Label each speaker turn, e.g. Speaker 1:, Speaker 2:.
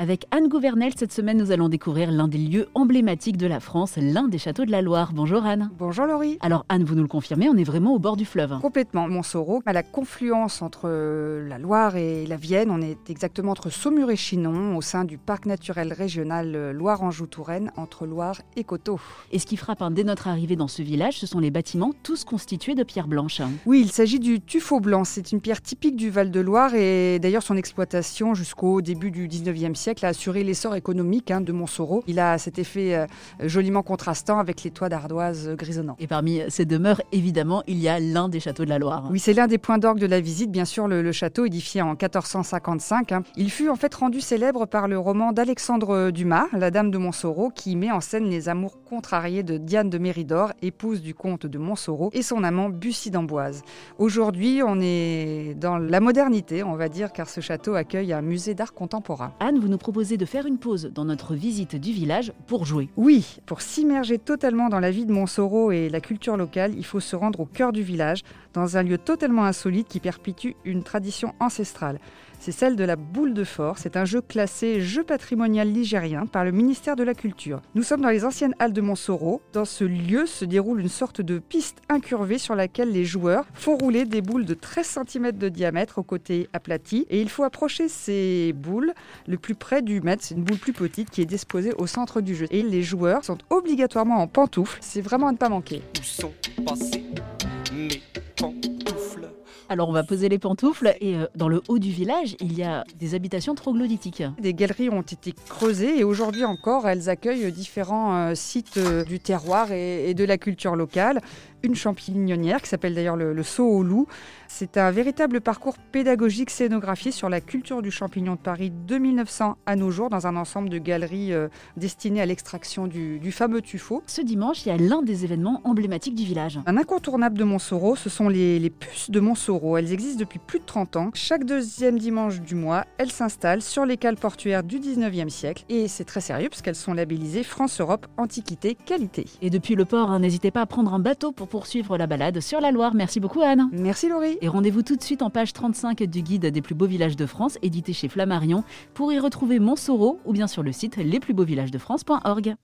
Speaker 1: Avec Anne Gouvernel, cette semaine, nous allons découvrir l'un des lieux emblématiques de la France, l'un des châteaux de la Loire. Bonjour Anne.
Speaker 2: Bonjour Laurie.
Speaker 1: Alors Anne, vous nous le confirmez, on est vraiment au bord du fleuve.
Speaker 2: Complètement. Montsoreau, à la confluence entre euh, la Loire et la Vienne, on est exactement entre Saumur et Chinon, au sein du parc naturel régional euh, Loire-Anjou-Touraine, entre Loire et Coteau.
Speaker 1: Et ce qui frappe hein, dès notre arrivée dans ce village, ce sont les bâtiments, tous constitués de pierres blanches.
Speaker 2: Oui, il s'agit du tuffeau blanc. C'est une pierre typique du Val-de-Loire et d'ailleurs son exploitation jusqu'au début du 19e siècle a assuré l'essor économique hein, de Montsoreau. Il a cet effet euh, joliment contrastant avec les toits d'ardoise grisonnants.
Speaker 1: Et parmi ces demeures, évidemment, il y a l'un des châteaux de la Loire.
Speaker 2: Oui, c'est l'un des points d'orgue de la visite, bien sûr, le, le château édifié en 1455. hein. Il fut en fait rendu célèbre par le roman d'Alexandre Dumas, La Dame de Montsoreau, qui met en scène les amours contrariés de Diane de Méridor, épouse du comte de Montsoreau, et son amant Bussy d'Amboise. Aujourd'hui, on est dans la modernité, on va dire, car ce château accueille un musée d'art contemporain.
Speaker 1: Anne, vous nous proposez de faire une pause dans notre visite du village pour jouer.
Speaker 2: Oui, pour s'immerger totalement dans la vie de Montsoreau et la culture locale, il faut se rendre au cœur du village, dans un lieu totalement insolite qui perpétue une tradition ancestrale. C'est celle de la boule de fort. C'est un jeu classé jeu patrimonial ligérien par le ministère de la Culture. Nous sommes dans les anciennes halles de Montsoreau. Dans ce lieu se déroule une sorte de piste incurvée sur laquelle les joueurs font rouler des boules de 13 cm de diamètre au côté aplati. Et il faut approcher ces boules le plus près du maître. C'est une boule plus petite qui est disposée au centre du jeu. Et les joueurs sont obligatoirement en pantoufles. C'est vraiment à ne pas manquer.
Speaker 3: Où sont passés mes pantoufles?
Speaker 1: Alors on va poser les pantoufles et euh, dans le haut du village, il y a des habitations troglodytiques.
Speaker 2: Des galeries ont été creusées et aujourd'hui encore, elles accueillent différents euh, sites euh, du terroir et de la culture locale. Une champignonnière qui s'appelle d'ailleurs le, le saut au loup. C'est un véritable parcours pédagogique scénographié sur la culture du champignon de Paris de 1900 à nos jours dans un ensemble de galeries euh, destinées à l'extraction du, du fameux tuffeau.
Speaker 1: Ce dimanche, il y a l'un des événements emblématiques du village.
Speaker 2: Un incontournable de Montsoreau, ce sont les, les puces de Montsoreau. Elles existent depuis plus de 30 ans. Chaque deuxième dimanche du mois, elles s'installent sur les cales portuaires du 19e siècle. Et c'est très sérieux parce qu'elles sont labellisées France-Europe Antiquité Qualité.
Speaker 1: Et depuis le port, hein, n'hésitez pas à prendre un bateau pour poursuivre la balade sur la Loire. Merci beaucoup Anne.
Speaker 2: Merci Laurie.
Speaker 1: Et rendez-vous tout de suite en page 35 du guide des plus beaux villages de France, édité chez Flammarion, pour y retrouver Montsoreau ou bien sur le site lesplusbeauxvillagesdefrance.org.